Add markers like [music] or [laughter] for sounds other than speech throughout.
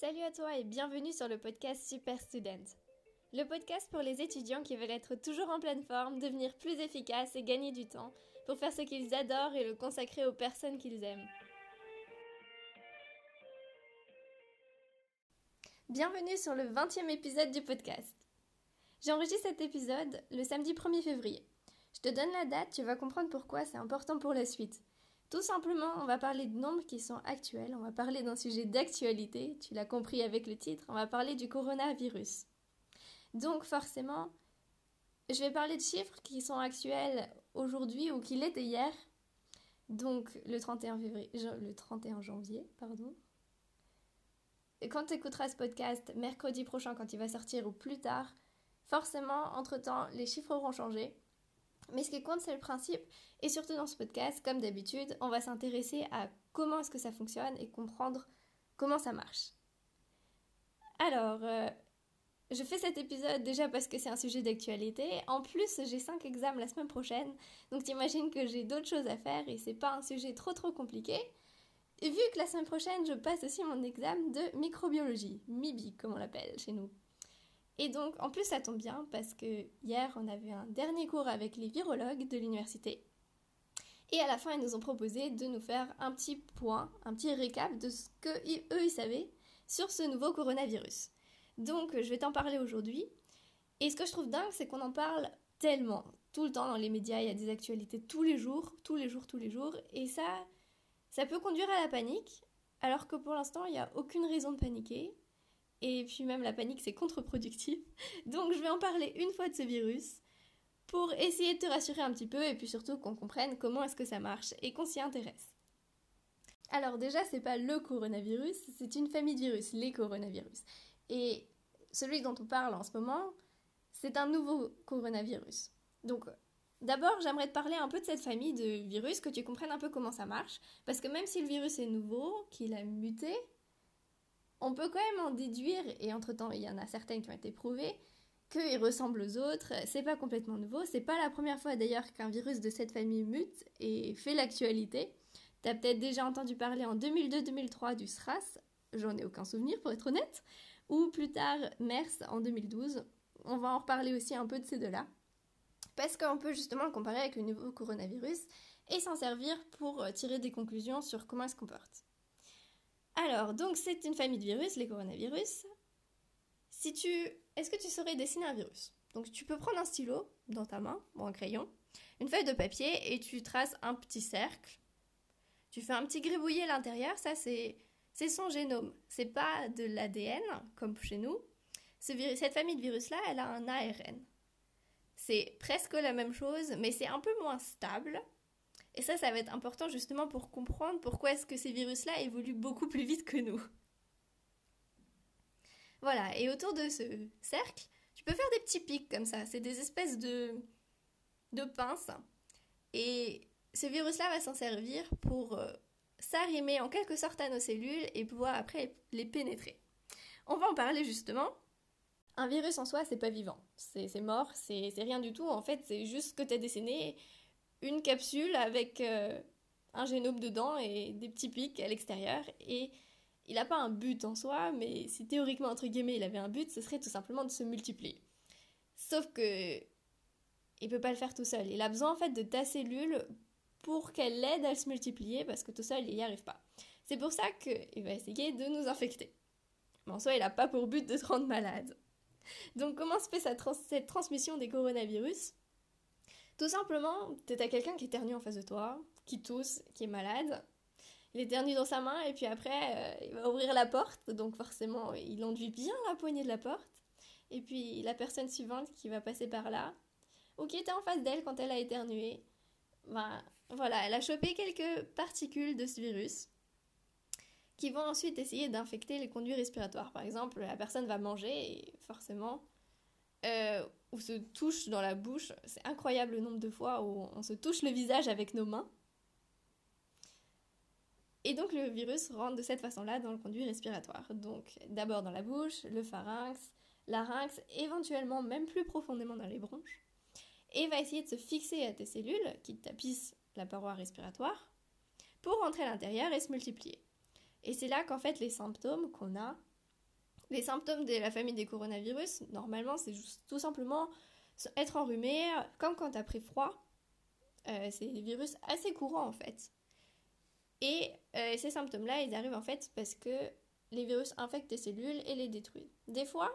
Salut à toi et bienvenue sur le podcast Super Student. Le podcast pour les étudiants qui veulent être toujours en pleine forme, devenir plus efficaces et gagner du temps pour faire ce qu'ils adorent et le consacrer aux personnes qu'ils aiment. Bienvenue sur le 20e épisode du podcast. J'enregistre cet épisode le samedi 1er février. Je te donne la date, tu vas comprendre pourquoi c'est important pour la suite. Tout simplement, on va parler de nombres qui sont actuels, on va parler d'un sujet d'actualité, tu l'as compris avec le titre, on va parler du coronavirus. Donc forcément, je vais parler de chiffres qui sont actuels aujourd'hui ou qui l'étaient hier, donc le 31, février, le 31 janvier. Pardon. Et quand tu écouteras ce podcast mercredi prochain, quand il va sortir ou plus tard, forcément, entre-temps, les chiffres auront changé. Mais ce qui compte, c'est le principe. Et surtout dans ce podcast, comme d'habitude, on va s'intéresser à comment est-ce que ça fonctionne et comprendre comment ça marche. Alors, euh, je fais cet épisode déjà parce que c'est un sujet d'actualité. En plus, j'ai 5 examens la semaine prochaine. Donc t'imagines que j'ai d'autres choses à faire et c'est pas un sujet trop trop compliqué. Et vu que la semaine prochaine, je passe aussi mon examen de microbiologie, MIBI comme on l'appelle chez nous. Et donc, en plus, ça tombe bien parce que hier, on avait un dernier cours avec les virologues de l'université. Et à la fin, ils nous ont proposé de nous faire un petit point, un petit récap de ce qu'eux, ils savaient sur ce nouveau coronavirus. Donc, je vais t'en parler aujourd'hui. Et ce que je trouve dingue, c'est qu'on en parle tellement. Tout le temps dans les médias, il y a des actualités tous les jours, tous les jours, tous les jours. Et ça, ça peut conduire à la panique, alors que pour l'instant, il n'y a aucune raison de paniquer. Et puis même la panique, c'est contre-productif. [laughs] Donc je vais en parler une fois de ce virus pour essayer de te rassurer un petit peu et puis surtout qu'on comprenne comment est-ce que ça marche et qu'on s'y intéresse. Alors déjà, c'est pas le coronavirus, c'est une famille de virus, les coronavirus. Et celui dont on parle en ce moment, c'est un nouveau coronavirus. Donc D'abord, j'aimerais te parler un peu de cette famille de virus, que tu comprennes un peu comment ça marche, parce que même si le virus est nouveau, qu'il a muté, on peut quand même en déduire, et entre-temps il y en a certaines qui ont été prouvées, qu'ils ressemblent aux autres, c'est pas complètement nouveau, c'est pas la première fois d'ailleurs qu'un virus de cette famille mute et fait l'actualité. T'as peut-être déjà entendu parler en 2002-2003 du SRAS, j'en ai aucun souvenir pour être honnête, ou plus tard MERS en 2012. On va en reparler aussi un peu de ces deux-là. Parce qu'on peut justement le comparer avec le nouveau coronavirus et s'en servir pour tirer des conclusions sur comment il se comporte. Alors, donc c'est une famille de virus, les coronavirus. Si tu, est-ce que tu saurais dessiner un virus? Donc tu peux prendre un stylo dans ta main ou un crayon, une feuille de papier et tu traces un petit cercle. Tu fais un petit gribouillis à l'intérieur, ça c'est c'est son génome. C'est pas de l'ADN comme chez nous. cette famille de virus là, elle a un ARN. C'est presque la même chose, mais c'est un peu moins stable. Et ça, ça va être important justement pour comprendre pourquoi est-ce que ces virus-là évoluent beaucoup plus vite que nous. Voilà, et autour de ce cercle, tu peux faire des petits pics comme ça. C'est des espèces de, de pinces. Et ce virus-là va s'en servir pour euh, s'arrimer en quelque sorte à nos cellules et pouvoir après les pénétrer. On va en parler justement. Un virus en soi, c'est pas vivant. C'est mort, c'est rien du tout. En fait, c'est juste que tu as dessiné une capsule avec euh, un génome dedans et des petits pics à l'extérieur. Et il n'a pas un but en soi, mais si théoriquement, entre guillemets, il avait un but, ce serait tout simplement de se multiplier. Sauf que il peut pas le faire tout seul. Il a besoin en fait de ta cellule pour qu'elle l'aide à se multiplier parce que tout seul il n'y arrive pas. C'est pour ça qu'il va essayer de nous infecter. Mais en soi, il n'a pas pour but de te rendre malade. Donc comment se fait cette transmission des coronavirus? Tout simplement, à quelqu'un qui éternue en face de toi, qui tousse, qui est malade. Il éternue dans sa main et puis après, euh, il va ouvrir la porte. Donc forcément, il enduit bien la poignée de la porte. Et puis la personne suivante qui va passer par là, ou qui était en face d'elle quand elle a éternué, ben, voilà, elle a chopé quelques particules de ce virus qui vont ensuite essayer d'infecter les conduits respiratoires. Par exemple, la personne va manger et forcément, euh, ou se touche dans la bouche. C'est incroyable le nombre de fois où on se touche le visage avec nos mains. Et donc le virus rentre de cette façon-là dans le conduit respiratoire. Donc d'abord dans la bouche, le pharynx, larynx, éventuellement même plus profondément dans les bronches. Et va essayer de se fixer à tes cellules qui tapissent la paroi respiratoire pour rentrer à l'intérieur et se multiplier. Et c'est là qu'en fait les symptômes qu'on a Les symptômes de la famille des coronavirus, normalement, c'est tout simplement être enrhumé, comme quand tu as pris froid. Euh, c'est des virus assez courants en fait. Et euh, ces symptômes-là, ils arrivent en fait parce que les virus infectent tes cellules et les détruisent. Des fois,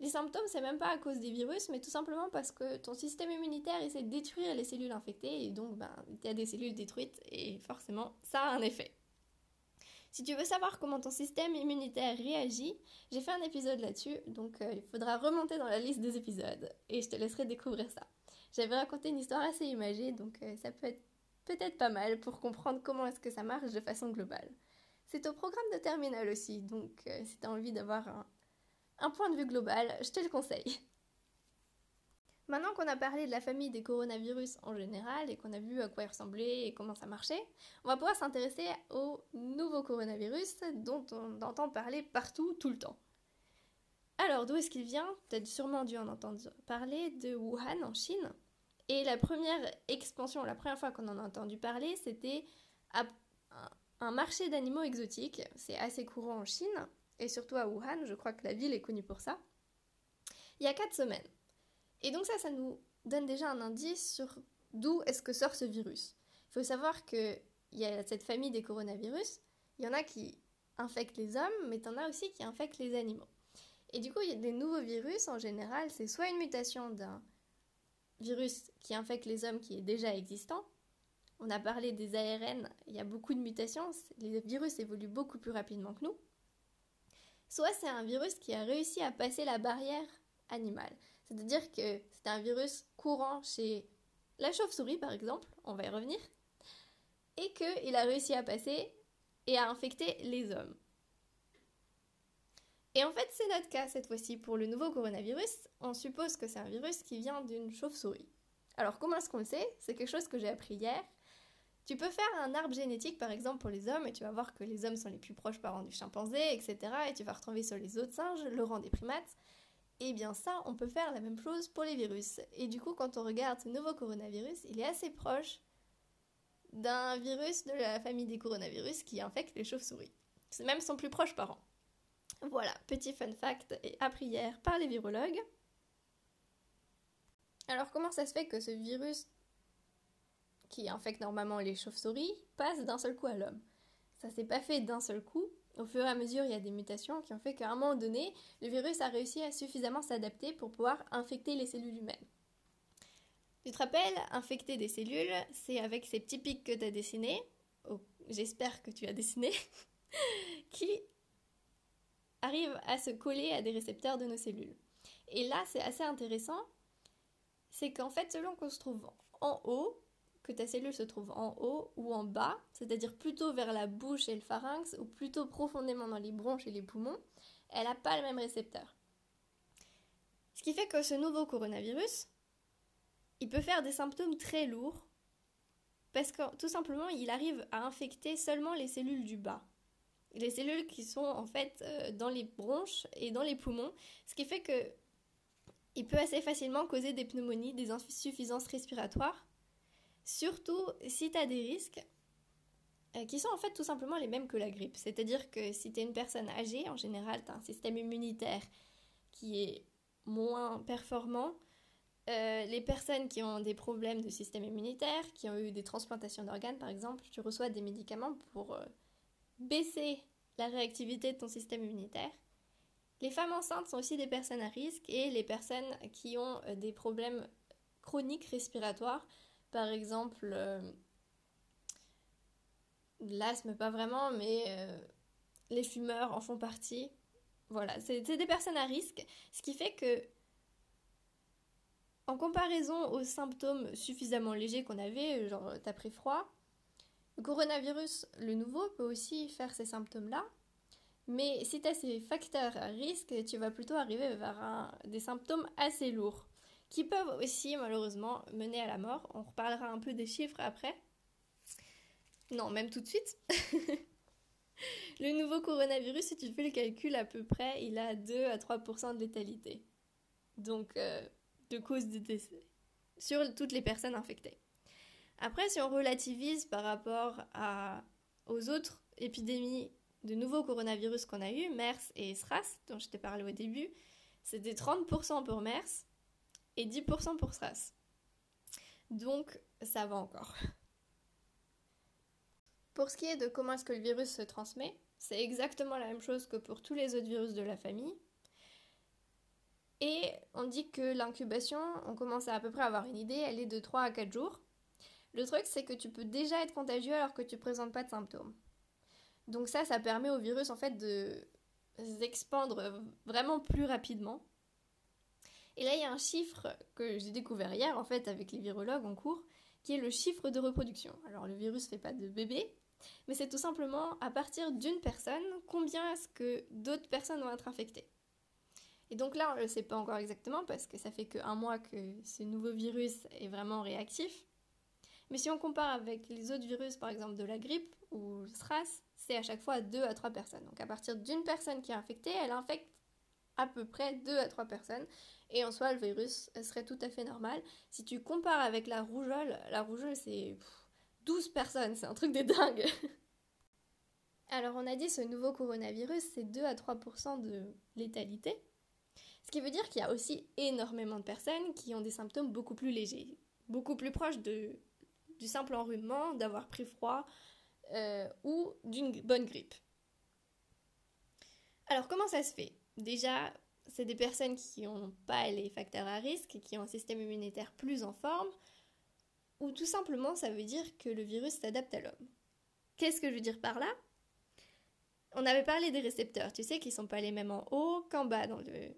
les symptômes, c'est même pas à cause des virus, mais tout simplement parce que ton système immunitaire essaie de détruire les cellules infectées et donc ben, il y a des cellules détruites et forcément ça a un effet. Si tu veux savoir comment ton système immunitaire réagit, j'ai fait un épisode là-dessus, donc euh, il faudra remonter dans la liste des épisodes et je te laisserai découvrir ça. J'avais raconté une histoire assez imagée, donc euh, ça peut être peut-être pas mal pour comprendre comment est-ce que ça marche de façon globale. C'est au programme de terminale aussi, donc euh, si tu as envie d'avoir un point de vue global, je te le conseille. Maintenant qu'on a parlé de la famille des coronavirus en général et qu'on a vu à quoi ils ressemblaient et comment ça marchait, on va pouvoir s'intéresser au nouveau coronavirus dont on entend parler partout tout le temps. Alors, d'où est-ce qu'il vient? As sûrement dû en entendre parler de Wuhan en Chine. Et la première expansion, la première fois qu'on en a entendu parler, c'était un marché d'animaux exotiques. C'est assez courant en Chine et surtout à Wuhan, je crois que la ville est connue pour ça. Il y a 4 semaines. Et donc ça, ça nous donne déjà un indice sur d'où est-ce que sort ce virus. Il faut savoir qu'il y a cette famille des coronavirus, il y en a qui infectent les hommes, mais il y en a aussi qui infectent les animaux. Et du coup, il y a des nouveaux virus, en général, c'est soit une mutation d'un virus qui infecte les hommes qui est déjà existant. On a parlé des ARN, il y a beaucoup de mutations, les virus évoluent beaucoup plus rapidement que nous. Soit c'est un virus qui a réussi à passer la barrière animale. C'est-à-dire que c'est un virus courant chez la chauve-souris, par exemple, on va y revenir, et qu'il a réussi à passer et à infecter les hommes. Et en fait, c'est notre cas cette fois-ci pour le nouveau coronavirus. On suppose que c'est un virus qui vient d'une chauve-souris. Alors, comment est-ce qu'on le sait? C'est quelque chose que j'ai appris hier. Tu peux faire un arbre génétique, par exemple, pour les hommes, et tu vas voir que les hommes sont les plus proches parents du chimpanzé, etc. Et tu vas retrouver sur les autres singes le rang des primates. Et eh bien ça, on peut faire la même chose pour les virus. Et du coup, quand on regarde ce nouveau coronavirus, il est assez proche d'un virus de la famille des coronavirus qui infecte les chauves-souris. C'est même son plus proche parent. Voilà, petit fun fact et appris hier par les virologues. Alors comment ça se fait que ce virus qui infecte normalement les chauves-souris passe d'un seul coup à l'homme? Ça s'est pas fait d'un seul coup, au fur et à mesure, il y a des mutations qui ont fait qu'à un moment donné, le virus a réussi à suffisamment s'adapter pour pouvoir infecter les cellules humaines. Tu te rappelles, infecter des cellules, c'est avec ces petits pics que tu as dessinés, j'espère que tu as dessiné, [laughs] qui arrivent à se coller à des récepteurs de nos cellules. Et là, c'est assez intéressant, c'est qu'en fait, selon qu'on se trouve en haut, que ta cellule se trouve en haut ou en bas, c'est-à-dire plutôt vers la bouche et le pharynx ou plutôt profondément dans les bronches et les poumons, elle n'a pas le même récepteur. Ce qui fait que ce nouveau coronavirus, il peut faire des symptômes très lourds parce que tout simplement, il arrive à infecter seulement les cellules du bas. Les cellules qui sont en fait euh, dans les bronches et dans les poumons, ce qui fait que il peut assez facilement causer des pneumonies, des insuffisances respiratoires Surtout si tu as des risques euh, qui sont en fait tout simplement les mêmes que la grippe. C'est-à-dire que si tu es une personne âgée, en général, tu as un système immunitaire qui est moins performant. Euh, les personnes qui ont des problèmes de système immunitaire, qui ont eu des transplantations d'organes par exemple, tu reçois des médicaments pour euh, baisser la réactivité de ton système immunitaire. Les femmes enceintes sont aussi des personnes à risque et les personnes qui ont des problèmes chroniques respiratoires, par exemple, euh, l'asthme, pas vraiment, mais euh, les fumeurs en font partie. Voilà, c'est des personnes à risque, ce qui fait que, en comparaison aux symptômes suffisamment légers qu'on avait, genre t'as pris froid, le coronavirus, le nouveau, peut aussi faire ces symptômes-là. Mais si tu ces facteurs à risque, tu vas plutôt arriver vers des symptômes assez lourds qui peuvent aussi malheureusement mener à la mort. On reparlera un peu des chiffres après. Non, même tout de suite. [laughs] le nouveau coronavirus, si tu fais le calcul à peu près, il a 2 à 3% de létalité. Donc, euh, de cause de décès sur toutes les personnes infectées. Après, si on relativise par rapport aux autres épidémies de nouveaux coronavirus qu'on a eu, MERS et SRAS, dont je t'ai parlé au début, c'était 30% pour MERS et 10% pour SRAS. Donc ça va encore. Pour ce qui est de comment est-ce que le virus se transmet, c'est exactement la même chose que pour tous les autres virus de la famille. Et on dit que l'incubation, on commence à à peu près avoir une idée, elle est de 3 à 4 jours. Le truc, c'est que tu peux déjà être contagieux alors que tu ne présentes pas de symptômes. Donc ça, ça permet au virus en fait de s'expandre vraiment plus rapidement. Et là, il y a un chiffre que j'ai découvert hier en fait avec les virologues en cours, qui est le chiffre de reproduction. Alors le virus ne fait pas de bébé, mais c'est tout simplement à partir d'une personne, combien est-ce que d'autres personnes vont être infectées. Et donc là, on ne le sait pas encore exactement parce que ça fait qu'un mois que ce nouveau virus est vraiment réactif. Mais si on compare avec les autres virus, par exemple de la grippe ou le SRAS, c'est à chaque fois 2 à 3 personnes. Donc à partir d'une personne qui est infectée, elle infecte à peu près 2 à 3 personnes. Et en soi, le virus serait tout à fait normal. Si tu compares avec la rougeole, la rougeole c'est 12 personnes, c'est un truc de dingue. [laughs] Alors on a dit ce nouveau coronavirus, c'est 2 à 3% de létalité. Ce qui veut dire qu'il y a aussi énormément de personnes qui ont des symptômes beaucoup plus légers, beaucoup plus proches de, du simple enrhumement, d'avoir pris froid euh, ou d'une bonne grippe. Alors comment ça se fait? Déjà, c'est des personnes qui n'ont pas les facteurs à risque, qui ont un système immunitaire plus en forme, ou tout simplement ça veut dire que le virus s'adapte à l'homme. Qu'est-ce que je veux dire par là? On avait parlé des récepteurs, tu sais, qui sont pas les mêmes en haut qu'en bas dans le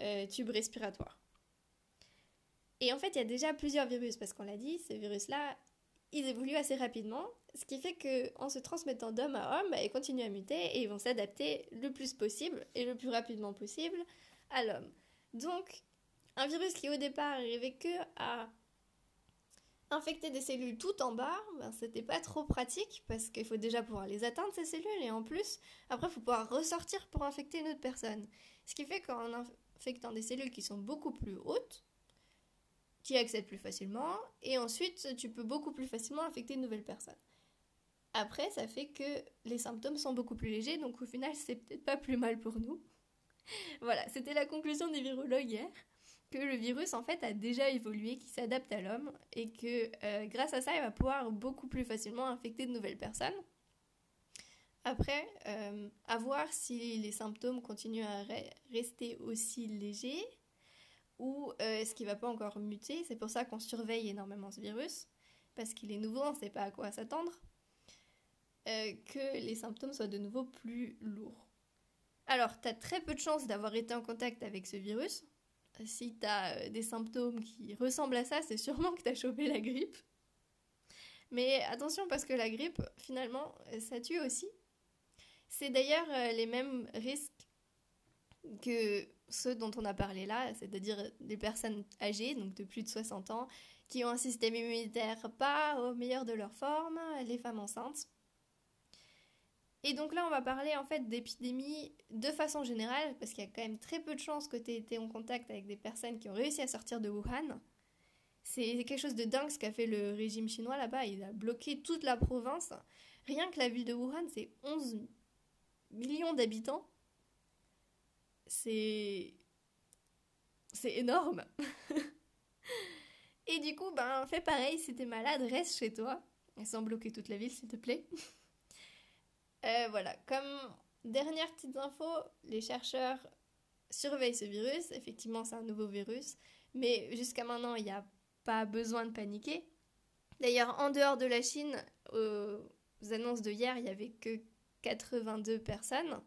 euh, tube respiratoire. Et en fait, il y a déjà plusieurs virus, parce qu'on l'a dit, ces virus-là, ils évoluent assez rapidement, ce qui fait qu'en se transmettant d'homme à homme, ils continuent à muter et ils vont s'adapter le plus possible et le plus rapidement possible à l'homme. Donc, un virus qui au départ arrivait que à infecter des cellules tout en bas, ben, c'était pas trop pratique parce qu'il faut déjà pouvoir les atteindre ces cellules et en plus, après, il faut pouvoir ressortir pour infecter une autre personne. Ce qui fait qu'en infectant des cellules qui sont beaucoup plus hautes, tu accèdes plus facilement et ensuite tu peux beaucoup plus facilement infecter une nouvelle personne. Après, ça fait que les symptômes sont beaucoup plus légers, donc au final, c'est peut-être pas plus mal pour nous. [laughs] voilà, c'était la conclusion des virologues hier que le virus en fait a déjà évolué, qui s'adapte à l'homme et que euh, grâce à ça il va pouvoir beaucoup plus facilement infecter de nouvelles personnes. Après, euh, à voir si les symptômes continuent à rester aussi légers ou euh, est-ce qu'il va pas encore muter. C'est pour ça qu'on surveille énormément ce virus parce qu'il est nouveau, on ne sait pas à quoi s'attendre. que les symptômes soient de nouveau plus lourds. Alors, tu as très peu de chances d'avoir été en contact avec ce virus, si tu as euh, des symptômes qui ressemblent à ça, c'est sûrement que tu as chopé la grippe. Mais attention parce que la grippe, finalement, euh, ça tue aussi. C'est d'ailleurs euh, les mêmes risques que ceux dont on a parlé là, c'est-à-dire des personnes âgées, donc de plus de 60 ans, qui ont un système immunitaire pas au meilleur de leur forme, les femmes enceintes. Et donc là, on va parler en fait d'épidémie de façon générale, parce qu'il y a quand même très peu de chances que tu aies été en contact avec des personnes qui ont réussi à sortir de Wuhan. C'est quelque chose de dingue ce qu'a fait le régime chinois là-bas. Il a bloqué toute la province. Rien que la ville de Wuhan, c'est 11 millions d'habitants. C'est. C'est énorme! [laughs] Et du coup, ben, fais pareil, si t'es malade, reste chez toi. Sans bloquer toute la ville, s'il te plaît. [laughs] Euh, voilà, comme dernière petite info, les chercheurs surveillent ce virus. Effectivement, c'est un nouveau virus, mais jusqu'à maintenant, il n'y a pas besoin de paniquer. D'ailleurs, en dehors de la Chine, aux annonces de hier, il n'y avait que 82 personnes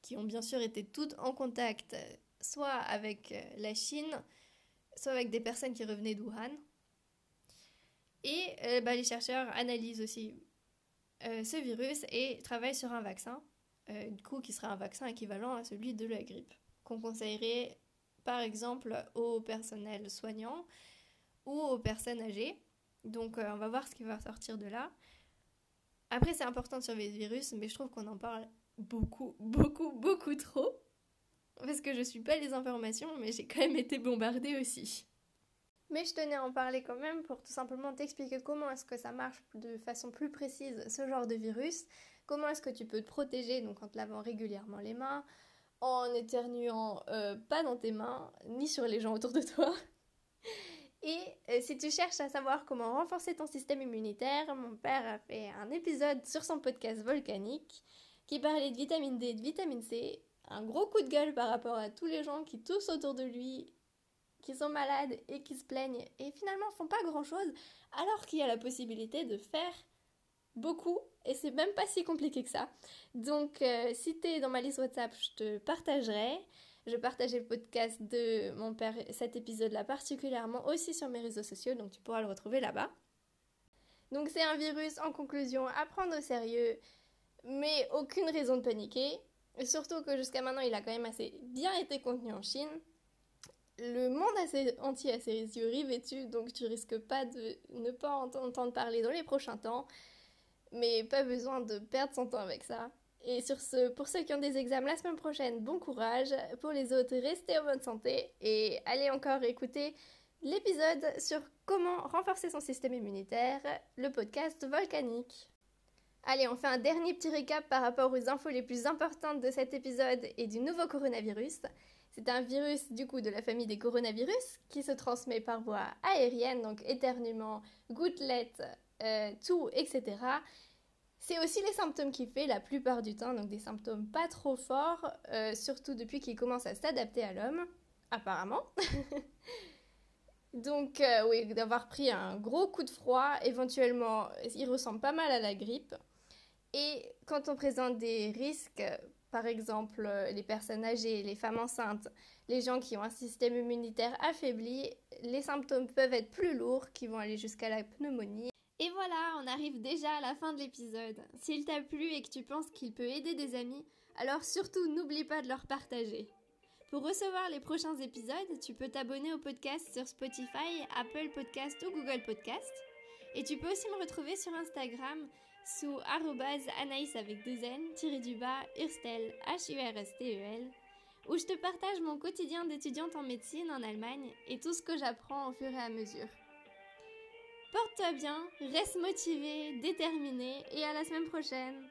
qui ont bien sûr été toutes en contact, soit avec la Chine, soit avec des personnes qui revenaient d'Uhan. Et euh, bah, les chercheurs analysent aussi euh, ce virus et travaille sur un vaccin, euh, du coup qui sera un vaccin équivalent à celui de la grippe, qu'on conseillerait par exemple aux personnels soignants ou aux personnes âgées. Donc euh, on va voir ce qui va sortir de là. Après c'est important de surveiller le virus, mais je trouve qu'on en parle beaucoup, [laughs] beaucoup, beaucoup trop. Parce que je suis pas les informations, mais j'ai quand même été bombardée aussi. Mais je tenais à en parler quand même pour tout simplement t'expliquer comment est-ce que ça marche de façon plus précise ce genre de virus. comment est-ce que tu peux te protéger, donc en te lavant régulièrement les mains, en éternuant euh, pas dans tes mains, ni sur les gens autour de toi. [laughs] Et euh, si tu cherches à savoir comment renforcer ton système immunitaire, mon père a fait un épisode sur son podcast volcanique qui parlait de vitamine D et de vitamine C. Un gros coup de gueule par rapport à tous les gens qui toussent autour de lui, qui sont malades et qui se plaignent et finalement font pas grand chose alors qu'il y a la possibilité de faire beaucoup et c'est même pas si compliqué que ça. Donc euh, si tu es dans ma liste WhatsApp, je te partagerai. Je partageais le podcast de mon père, cet épisode-là particulièrement aussi sur mes réseaux sociaux, donc tu pourras le retrouver là-bas. Donc c'est un virus en conclusion à prendre au sérieux, mais aucune raison de paniquer. surtout que jusqu'à maintenant il a quand même assez bien été contenu en Chine. Le monde entier a ses rivés donc tu risques pas de ne pas entendre parler dans les prochains temps mais pas besoin de perdre son temps avec ça. Et sur ce, pour ceux qui ont des examens la semaine prochaine, bon courage. Pour les autres, restez en bonne santé et allez encore écouter l'épisode sur comment renforcer son système immunitaire, le podcast volcanique. Allez, on fait un dernier petit récap par rapport aux infos les plus importantes de cet épisode et du nouveau coronavirus. C'est un virus du coup de la famille des coronavirus qui se transmet par voie aérienne, donc éternuement, gouttelettes, euh, tout, etc. C'est aussi les symptômes qu'il fait la plupart du temps, donc des symptômes pas trop forts, euh, surtout depuis qu'il commence à s'adapter à l'homme, apparemment. [laughs] donc euh, oui, d'avoir pris un gros coup de froid, éventuellement, il ressemble pas mal à la grippe. Et quand on présente des risques, par exemple les personnes âgées, les femmes enceintes, les gens qui ont un système immunitaire affaibli, les symptômes peuvent être plus lourds, qui vont aller jusqu'à la pneumonie. Et voilà, on arrive déjà à la fin de l'épisode. S'il t'a plu et que tu penses qu'il peut aider des amis, alors surtout n'oublie pas de leur partager. Pour recevoir les prochains épisodes, tu peux t'abonner au podcast sur Spotify, Apple Podcast ou Google Podcast. Et tu peux aussi me retrouver sur Instagram sous anaïs avec deux n, tiré du bas, urstel, H-U-R-S-T-E-L, où je te partage mon quotidien d'étudiante en médecine en Allemagne et tout ce que j'apprends au fur et à mesure. Porte-toi bien, reste motivé, déterminé et à la semaine prochaine